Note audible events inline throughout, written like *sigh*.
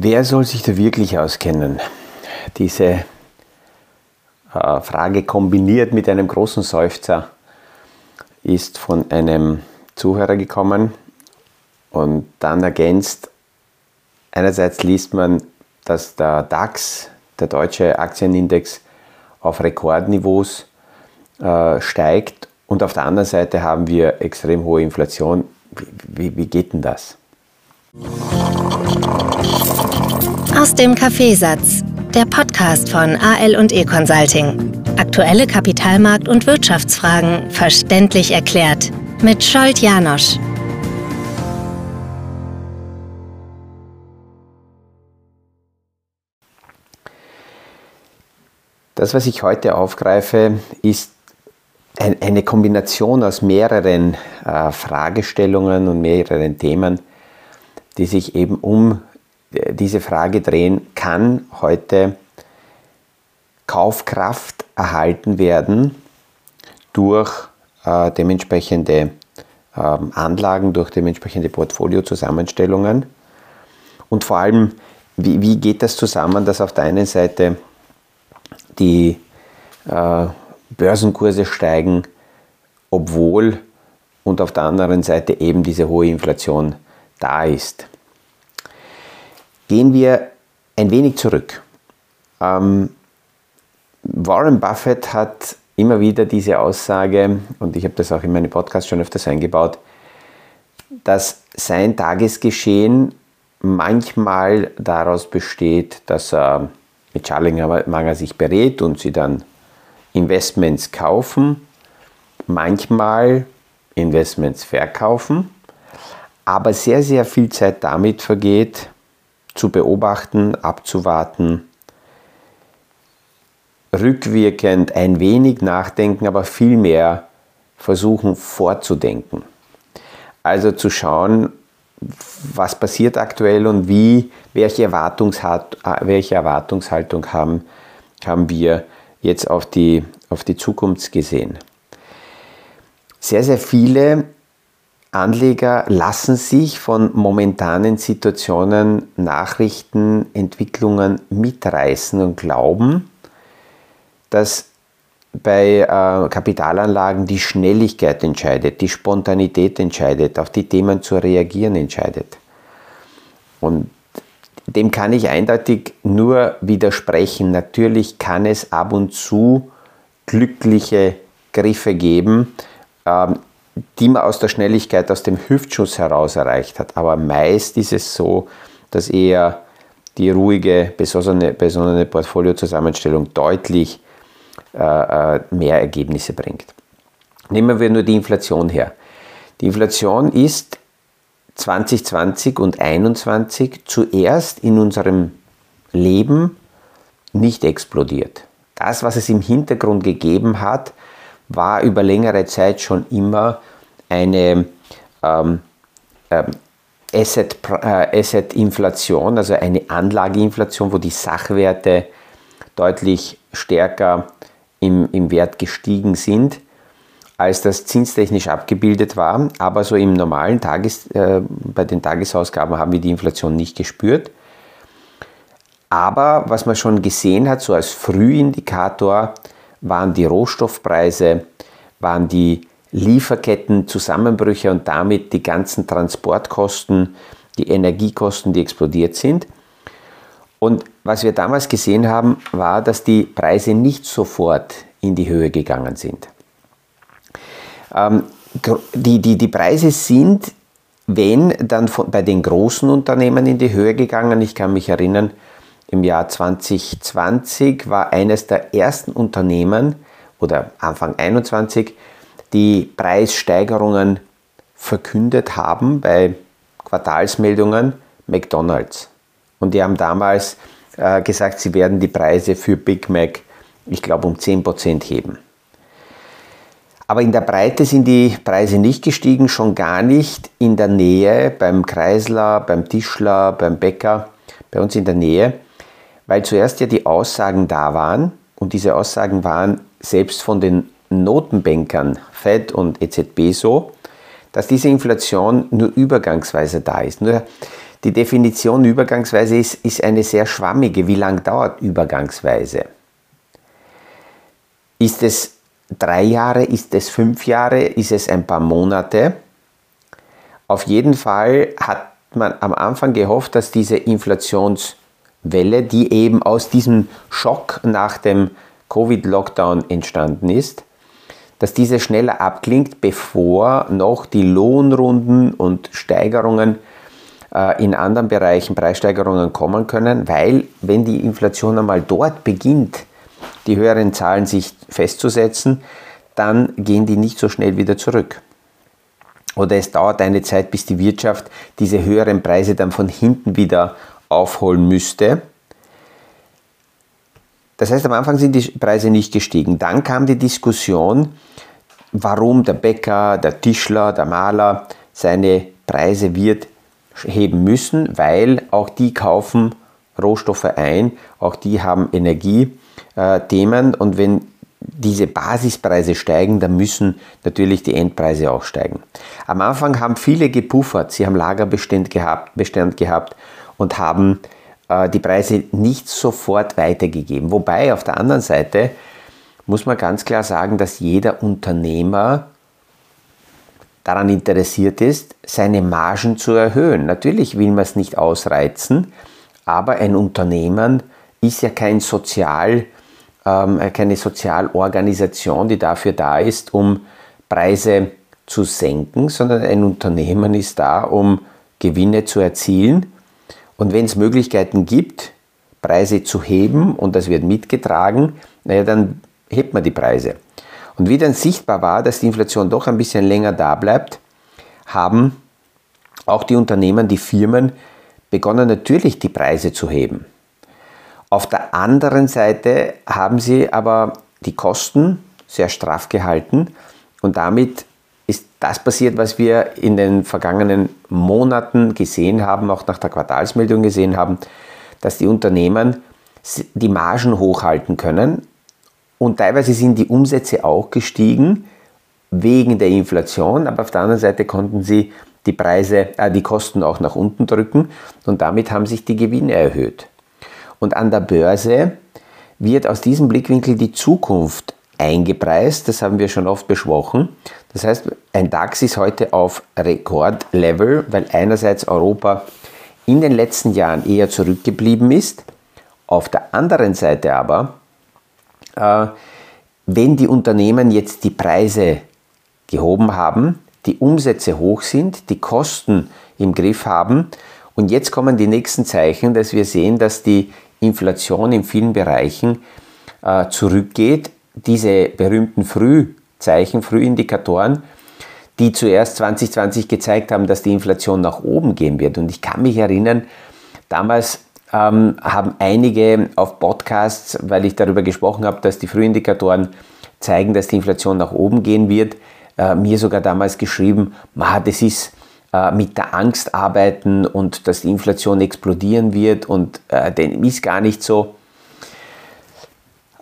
Wer soll sich da wirklich auskennen? Diese äh, Frage kombiniert mit einem großen Seufzer ist von einem Zuhörer gekommen und dann ergänzt, einerseits liest man, dass der DAX, der deutsche Aktienindex, auf Rekordniveaus äh, steigt und auf der anderen Seite haben wir extrem hohe Inflation. Wie, wie, wie geht denn das? Aus dem Kaffeesatz, der Podcast von AL und E Consulting. Aktuelle Kapitalmarkt- und Wirtschaftsfragen verständlich erklärt mit Scholt Janosch. Das, was ich heute aufgreife, ist eine Kombination aus mehreren äh, Fragestellungen und mehreren Themen, die sich eben um diese Frage drehen, kann heute Kaufkraft erhalten werden durch äh, dementsprechende äh, Anlagen, durch dementsprechende Portfoliozusammenstellungen und vor allem, wie, wie, geht das zusammen, dass auf der einen Seite die äh, Börsenkurse steigen, obwohl und auf der anderen Seite eben diese hohe Inflation da ist. Gehen wir ein wenig zurück. Ähm, Warren Buffett hat immer wieder diese Aussage, und ich habe das auch in meinem Podcast schon öfters eingebaut, dass sein Tagesgeschehen manchmal daraus besteht, dass er mit Charlie sich berät und sie dann Investments kaufen, manchmal Investments verkaufen, aber sehr, sehr viel Zeit damit vergeht, zu beobachten, abzuwarten, rückwirkend ein wenig nachdenken, aber vielmehr versuchen vorzudenken. Also zu schauen, was passiert aktuell und wie, welche, welche Erwartungshaltung haben, haben wir jetzt auf die, auf die Zukunft gesehen. Sehr, sehr viele Anleger lassen sich von momentanen Situationen, Nachrichten, Entwicklungen mitreißen und glauben, dass bei äh, Kapitalanlagen die Schnelligkeit entscheidet, die Spontanität entscheidet, auf die Themen zu reagieren entscheidet. Und dem kann ich eindeutig nur widersprechen. Natürlich kann es ab und zu glückliche Griffe geben, ähm, die man aus der Schnelligkeit, aus dem Hüftschuss heraus erreicht hat. Aber meist ist es so, dass eher die ruhige, besonnene, besonnene Portfoliozusammenstellung deutlich äh, äh, mehr Ergebnisse bringt. Nehmen wir nur die Inflation her. Die Inflation ist 2020 und 2021 zuerst in unserem Leben nicht explodiert. Das, was es im Hintergrund gegeben hat, war über längere Zeit schon immer eine ähm, ähm, Asset-Inflation, äh, also eine Anlageinflation, wo die Sachwerte deutlich stärker im, im Wert gestiegen sind, als das zinstechnisch abgebildet war. Aber so im normalen Tages, äh, bei den Tagesausgaben haben wir die Inflation nicht gespürt. Aber was man schon gesehen hat, so als Frühindikator, waren die Rohstoffpreise, waren die Lieferketten-Zusammenbrüche und damit die ganzen Transportkosten, die Energiekosten, die explodiert sind. Und was wir damals gesehen haben, war, dass die Preise nicht sofort in die Höhe gegangen sind. Ähm, die, die, die Preise sind, wenn, dann von, bei den großen Unternehmen in die Höhe gegangen. Ich kann mich erinnern, im Jahr 2020 war eines der ersten Unternehmen oder Anfang 2021, die Preissteigerungen verkündet haben bei Quartalsmeldungen McDonald's. Und die haben damals äh, gesagt, sie werden die Preise für Big Mac, ich glaube, um 10% heben. Aber in der Breite sind die Preise nicht gestiegen, schon gar nicht in der Nähe beim Kreisler, beim Tischler, beim Bäcker, bei uns in der Nähe, weil zuerst ja die Aussagen da waren und diese Aussagen waren selbst von den Notenbankern Fed und EZB so, dass diese Inflation nur übergangsweise da ist. Nur Die Definition Übergangsweise ist, ist eine sehr schwammige. Wie lang dauert Übergangsweise? Ist es drei Jahre? Ist es fünf Jahre? Ist es ein paar Monate? Auf jeden Fall hat man am Anfang gehofft, dass diese Inflationswelle, die eben aus diesem Schock nach dem Covid-Lockdown entstanden ist, dass diese schneller abklingt, bevor noch die Lohnrunden und Steigerungen äh, in anderen Bereichen, Preissteigerungen kommen können, weil wenn die Inflation einmal dort beginnt, die höheren Zahlen sich festzusetzen, dann gehen die nicht so schnell wieder zurück. Oder es dauert eine Zeit, bis die Wirtschaft diese höheren Preise dann von hinten wieder aufholen müsste. Das heißt, am Anfang sind die Preise nicht gestiegen. Dann kam die Diskussion, warum der Bäcker, der Tischler, der Maler seine Preise wird heben müssen, weil auch die kaufen Rohstoffe ein, auch die haben Energiethemen und wenn diese Basispreise steigen, dann müssen natürlich die Endpreise auch steigen. Am Anfang haben viele gepuffert, sie haben Lagerbestand gehabt, Bestand gehabt und haben äh, die Preise nicht sofort weitergegeben. Wobei auf der anderen Seite muss man ganz klar sagen, dass jeder Unternehmer daran interessiert ist, seine Margen zu erhöhen. Natürlich will man es nicht ausreizen, aber ein Unternehmen ist ja kein Sozial, ähm, keine Sozialorganisation, die dafür da ist, um Preise zu senken, sondern ein Unternehmen ist da, um Gewinne zu erzielen. Und wenn es Möglichkeiten gibt, Preise zu heben und das wird mitgetragen, naja, dann hebt man die Preise. Und wie dann sichtbar war, dass die Inflation doch ein bisschen länger da bleibt, haben auch die Unternehmen, die Firmen begonnen natürlich die Preise zu heben. Auf der anderen Seite haben sie aber die Kosten sehr straff gehalten und damit das passiert, was wir in den vergangenen Monaten gesehen haben, auch nach der Quartalsmeldung gesehen haben, dass die Unternehmen die Margen hochhalten können und teilweise sind die Umsätze auch gestiegen wegen der Inflation, aber auf der anderen Seite konnten sie die Preise, äh, die Kosten auch nach unten drücken und damit haben sich die Gewinne erhöht. Und an der Börse wird aus diesem Blickwinkel die Zukunft eingepreist, das haben wir schon oft besprochen. Das heißt, ein DAX ist heute auf Rekordlevel, weil einerseits Europa in den letzten Jahren eher zurückgeblieben ist, auf der anderen Seite aber, äh, wenn die Unternehmen jetzt die Preise gehoben haben, die Umsätze hoch sind, die Kosten im Griff haben und jetzt kommen die nächsten Zeichen, dass wir sehen, dass die Inflation in vielen Bereichen äh, zurückgeht. Diese berühmten Frühzeichen, Frühindikatoren, die zuerst 2020 gezeigt haben, dass die Inflation nach oben gehen wird. Und ich kann mich erinnern, damals ähm, haben einige auf Podcasts, weil ich darüber gesprochen habe, dass die Frühindikatoren zeigen, dass die Inflation nach oben gehen wird, äh, mir sogar damals geschrieben, das ist äh, mit der Angst arbeiten und dass die Inflation explodieren wird und äh, dem ist gar nicht so.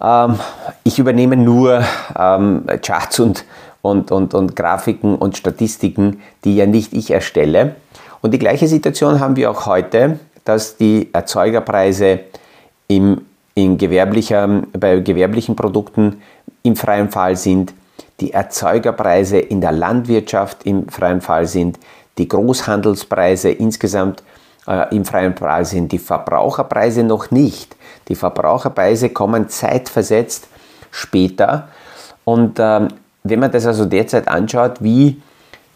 Ähm, ich übernehme nur ähm, Charts und, und, und, und Grafiken und Statistiken, die ja nicht ich erstelle. Und die gleiche Situation haben wir auch heute, dass die Erzeugerpreise im, in gewerblicher, bei gewerblichen Produkten im freien Fall sind, die Erzeugerpreise in der Landwirtschaft im freien Fall sind, die Großhandelspreise insgesamt äh, im freien Fall sind, die Verbraucherpreise noch nicht. Die Verbraucherpreise kommen zeitversetzt später. Und ähm, wenn man das also derzeit anschaut, wie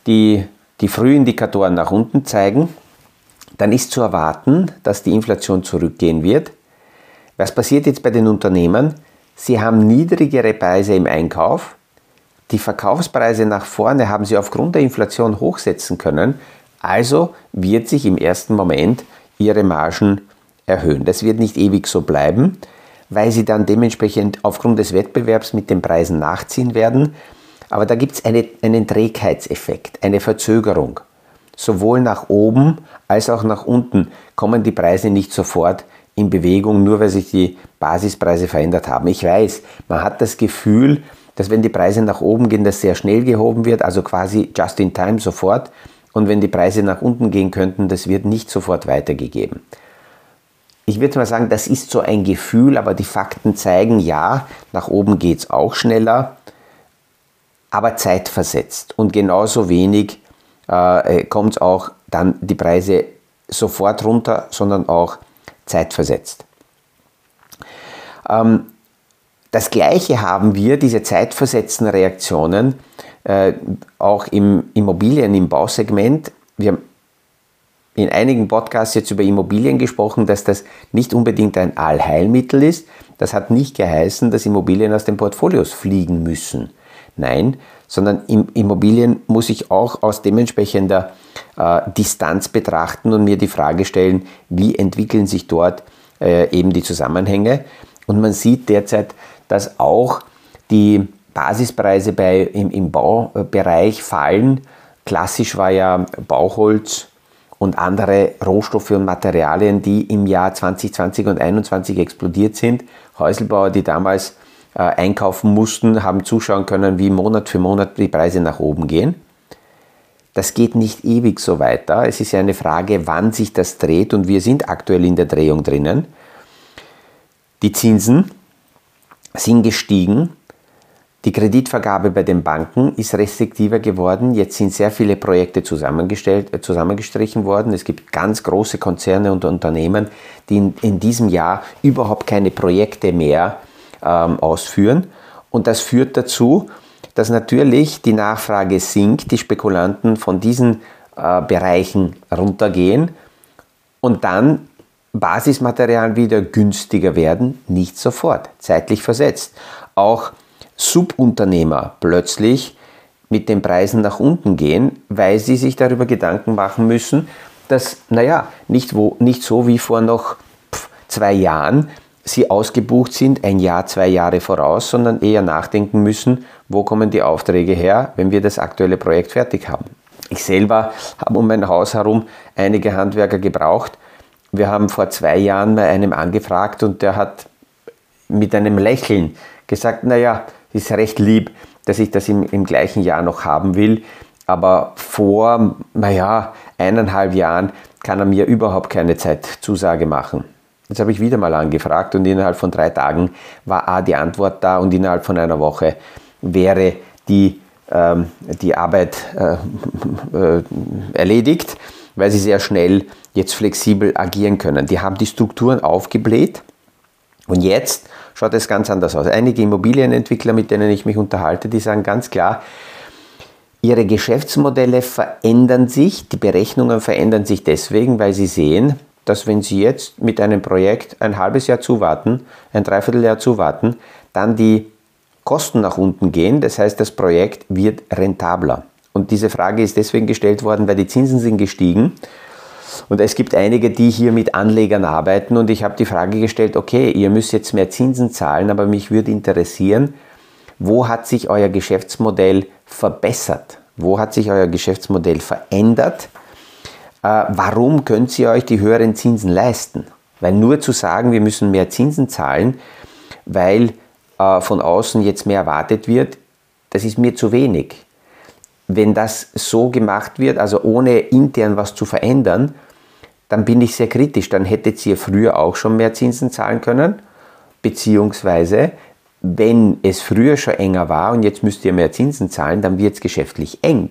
die, die Frühindikatoren nach unten zeigen, dann ist zu erwarten, dass die Inflation zurückgehen wird. Was passiert jetzt bei den Unternehmen? Sie haben niedrigere Preise im Einkauf, die Verkaufspreise nach vorne haben sie aufgrund der Inflation hochsetzen können, also wird sich im ersten Moment ihre Margen erhöhen. Das wird nicht ewig so bleiben, weil sie dann dementsprechend aufgrund des Wettbewerbs mit den Preisen nachziehen werden. Aber da gibt es eine, einen Trägheitseffekt, eine Verzögerung. Sowohl nach oben als auch nach unten kommen die Preise nicht sofort in Bewegung, nur weil sich die Basispreise verändert haben. Ich weiß, man hat das Gefühl, dass wenn die Preise nach oben gehen, das sehr schnell gehoben wird, also quasi just in time sofort. und wenn die Preise nach unten gehen könnten, das wird nicht sofort weitergegeben. Ich würde mal sagen, das ist so ein Gefühl, aber die Fakten zeigen, ja, nach oben geht es auch schneller, aber zeitversetzt. Und genauso wenig äh, kommt es auch dann die Preise sofort runter, sondern auch zeitversetzt. Ähm, das Gleiche haben wir, diese zeitversetzten Reaktionen, äh, auch im Immobilien, im Bausegment. Wir haben in einigen Podcasts jetzt über Immobilien gesprochen, dass das nicht unbedingt ein Allheilmittel ist. Das hat nicht geheißen, dass Immobilien aus den Portfolios fliegen müssen. Nein, sondern Immobilien muss ich auch aus dementsprechender äh, Distanz betrachten und mir die Frage stellen, wie entwickeln sich dort äh, eben die Zusammenhänge. Und man sieht derzeit, dass auch die Basispreise bei, im, im Baubereich fallen. Klassisch war ja Bauholz und andere Rohstoffe und Materialien, die im Jahr 2020 und 2021 explodiert sind. Häuselbauer, die damals äh, einkaufen mussten, haben zuschauen können, wie Monat für Monat die Preise nach oben gehen. Das geht nicht ewig so weiter. Es ist ja eine Frage, wann sich das dreht und wir sind aktuell in der Drehung drinnen. Die Zinsen sind gestiegen. Die Kreditvergabe bei den Banken ist restriktiver geworden. Jetzt sind sehr viele Projekte zusammengestellt, äh, zusammengestrichen worden. Es gibt ganz große Konzerne und Unternehmen, die in, in diesem Jahr überhaupt keine Projekte mehr ähm, ausführen. Und das führt dazu, dass natürlich die Nachfrage sinkt, die Spekulanten von diesen äh, Bereichen runtergehen und dann Basismaterialien wieder günstiger werden, nicht sofort, zeitlich versetzt. Auch Subunternehmer plötzlich mit den Preisen nach unten gehen, weil sie sich darüber Gedanken machen müssen, dass, naja, nicht, wo, nicht so wie vor noch zwei Jahren sie ausgebucht sind, ein Jahr, zwei Jahre voraus, sondern eher nachdenken müssen, wo kommen die Aufträge her, wenn wir das aktuelle Projekt fertig haben. Ich selber habe um mein Haus herum einige Handwerker gebraucht. Wir haben vor zwei Jahren bei einem angefragt und der hat mit einem Lächeln gesagt, naja, ist recht lieb, dass ich das im, im gleichen Jahr noch haben will. Aber vor, naja, eineinhalb Jahren kann er mir überhaupt keine Zeitzusage machen. Jetzt habe ich wieder mal angefragt und innerhalb von drei Tagen war A die Antwort da und innerhalb von einer Woche wäre die, ähm, die Arbeit äh, äh, erledigt, weil sie sehr schnell jetzt flexibel agieren können. Die haben die Strukturen aufgebläht und jetzt schaut es ganz anders aus. Einige Immobilienentwickler, mit denen ich mich unterhalte, die sagen ganz klar, ihre Geschäftsmodelle verändern sich, die Berechnungen verändern sich deswegen, weil sie sehen, dass wenn sie jetzt mit einem Projekt ein halbes Jahr zuwarten, ein Dreivierteljahr zuwarten, dann die Kosten nach unten gehen. Das heißt, das Projekt wird rentabler. Und diese Frage ist deswegen gestellt worden, weil die Zinsen sind gestiegen und es gibt einige, die hier mit Anlegern arbeiten und ich habe die Frage gestellt, okay, ihr müsst jetzt mehr Zinsen zahlen, aber mich würde interessieren, wo hat sich euer Geschäftsmodell verbessert? Wo hat sich euer Geschäftsmodell verändert? Äh, warum könnt ihr euch die höheren Zinsen leisten? Weil nur zu sagen, wir müssen mehr Zinsen zahlen, weil äh, von außen jetzt mehr erwartet wird, das ist mir zu wenig. Wenn das so gemacht wird, also ohne intern was zu verändern, dann bin ich sehr kritisch. Dann hättet ihr früher auch schon mehr Zinsen zahlen können, beziehungsweise wenn es früher schon enger war und jetzt müsst ihr mehr Zinsen zahlen, dann wird es geschäftlich eng.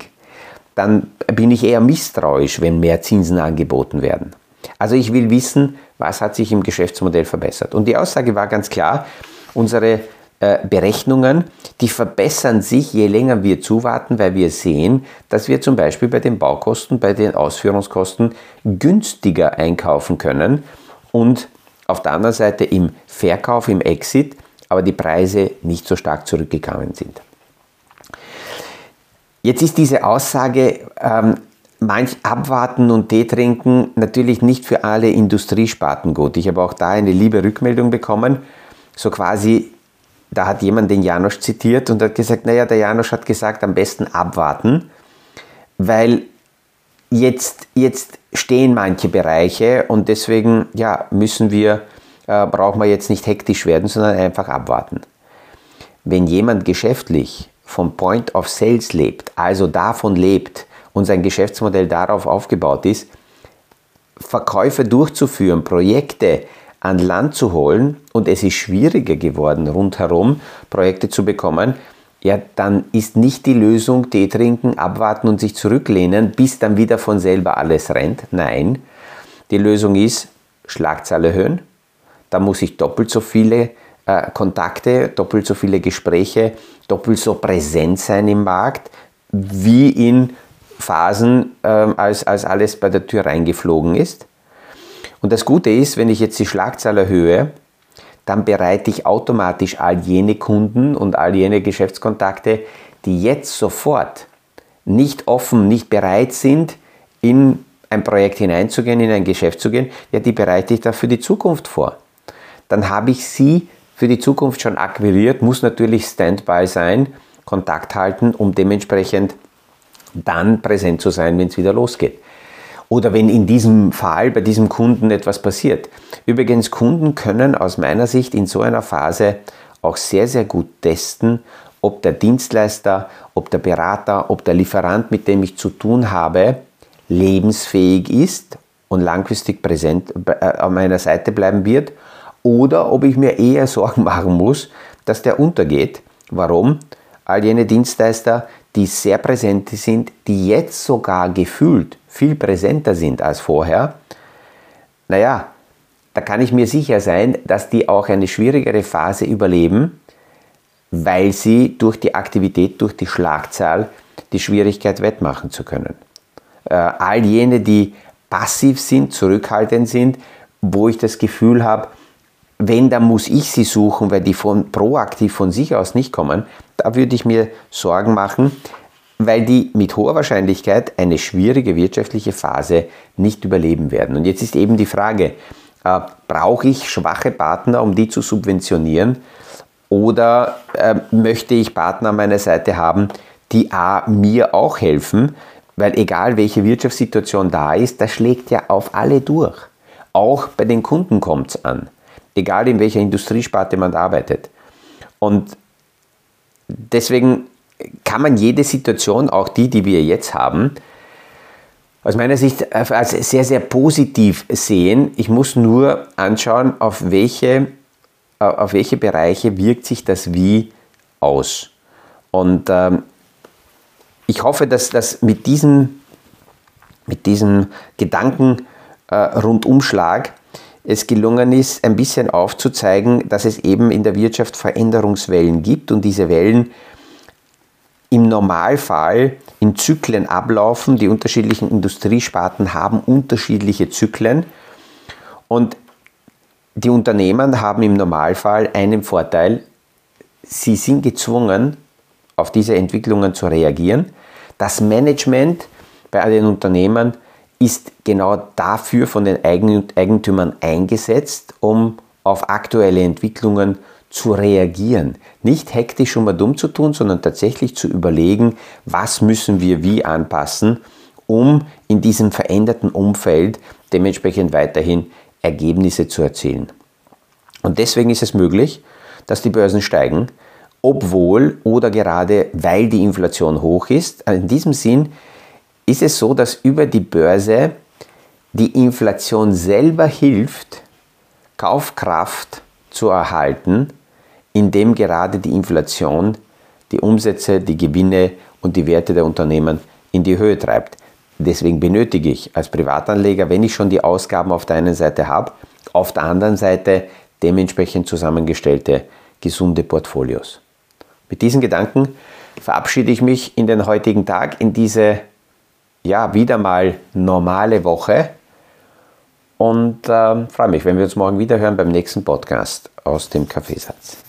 Dann bin ich eher misstrauisch, wenn mehr Zinsen angeboten werden. Also ich will wissen, was hat sich im Geschäftsmodell verbessert. Und die Aussage war ganz klar, unsere äh, Berechnungen, die verbessern sich, je länger wir zuwarten, weil wir sehen, dass wir zum Beispiel bei den Baukosten, bei den Ausführungskosten günstiger einkaufen können und auf der anderen Seite im Verkauf, im Exit, aber die Preise nicht so stark zurückgegangen sind. Jetzt ist diese Aussage, ähm, manch abwarten und Tee trinken, natürlich nicht für alle Industriesparten gut. Ich habe auch da eine liebe Rückmeldung bekommen, so quasi, da hat jemand den Janosch zitiert und hat gesagt, naja, der Janosch hat gesagt, am besten abwarten, weil jetzt, jetzt stehen manche Bereiche und deswegen ja, müssen wir, äh, brauchen wir jetzt nicht hektisch werden, sondern einfach abwarten. Wenn jemand geschäftlich vom Point of Sales lebt, also davon lebt, und sein Geschäftsmodell darauf aufgebaut ist, Verkäufe durchzuführen, Projekte an Land zu holen und es ist schwieriger geworden, rundherum Projekte zu bekommen, ja, dann ist nicht die Lösung Tee trinken, abwarten und sich zurücklehnen, bis dann wieder von selber alles rennt. Nein, die Lösung ist Schlagzahl erhöhen. Da muss ich doppelt so viele äh, Kontakte, doppelt so viele Gespräche, doppelt so präsent sein im Markt, wie in Phasen, äh, als, als alles bei der Tür reingeflogen ist. Und das Gute ist, wenn ich jetzt die Schlagzahl erhöhe, dann bereite ich automatisch all jene Kunden und all jene Geschäftskontakte, die jetzt sofort nicht offen, nicht bereit sind, in ein Projekt hineinzugehen, in ein Geschäft zu gehen, ja, die bereite ich da für die Zukunft vor. Dann habe ich sie für die Zukunft schon akquiriert, muss natürlich Standby sein, Kontakt halten, um dementsprechend dann präsent zu sein, wenn es wieder losgeht. Oder wenn in diesem Fall bei diesem Kunden etwas passiert. Übrigens, Kunden können aus meiner Sicht in so einer Phase auch sehr, sehr gut testen, ob der Dienstleister, ob der Berater, ob der Lieferant, mit dem ich zu tun habe, lebensfähig ist und langfristig präsent äh, an meiner Seite bleiben wird oder ob ich mir eher *laughs* Sorgen machen muss, dass der untergeht. Warum? All jene Dienstleister, die sehr präsent sind, die jetzt sogar gefühlt viel präsenter sind als vorher, naja, da kann ich mir sicher sein, dass die auch eine schwierigere Phase überleben, weil sie durch die Aktivität, durch die Schlagzahl die Schwierigkeit wettmachen zu können. Äh, all jene, die passiv sind, zurückhaltend sind, wo ich das Gefühl habe, wenn, dann muss ich sie suchen, weil die von, proaktiv von sich aus nicht kommen, da würde ich mir Sorgen machen, weil die mit hoher Wahrscheinlichkeit eine schwierige wirtschaftliche Phase nicht überleben werden. Und jetzt ist eben die Frage, äh, brauche ich schwache Partner, um die zu subventionieren? Oder äh, möchte ich Partner an meiner Seite haben, die A, mir auch helfen, weil egal welche Wirtschaftssituation da ist, das schlägt ja auf alle durch. Auch bei den Kunden kommt es an egal in welcher Industriesparte man arbeitet. Und deswegen kann man jede Situation, auch die, die wir jetzt haben, aus meiner Sicht als sehr, sehr positiv sehen. Ich muss nur anschauen, auf welche, auf welche Bereiche wirkt sich das wie aus. Und ähm, ich hoffe, dass das mit diesem, mit diesem Gedanken äh, Rundumschlag es gelungen ist, ein bisschen aufzuzeigen, dass es eben in der Wirtschaft Veränderungswellen gibt und diese Wellen im Normalfall in Zyklen ablaufen. Die unterschiedlichen Industriesparten haben unterschiedliche Zyklen und die Unternehmen haben im Normalfall einen Vorteil, sie sind gezwungen, auf diese Entwicklungen zu reagieren. Das Management bei den Unternehmen ist genau dafür von den Eigentümern eingesetzt, um auf aktuelle Entwicklungen zu reagieren. Nicht hektisch und mal dumm zu tun, sondern tatsächlich zu überlegen, was müssen wir wie anpassen, um in diesem veränderten Umfeld dementsprechend weiterhin Ergebnisse zu erzielen. Und deswegen ist es möglich, dass die Börsen steigen, obwohl oder gerade weil die Inflation hoch ist. In diesem Sinn ist es so, dass über die Börse die Inflation selber hilft, Kaufkraft zu erhalten, indem gerade die Inflation die Umsätze, die Gewinne und die Werte der Unternehmen in die Höhe treibt. Deswegen benötige ich als Privatanleger, wenn ich schon die Ausgaben auf der einen Seite habe, auf der anderen Seite dementsprechend zusammengestellte gesunde Portfolios. Mit diesen Gedanken verabschiede ich mich in den heutigen Tag, in diese ja, wieder mal normale Woche und äh, freue mich, wenn wir uns morgen wieder hören beim nächsten Podcast aus dem Kaffeesatz.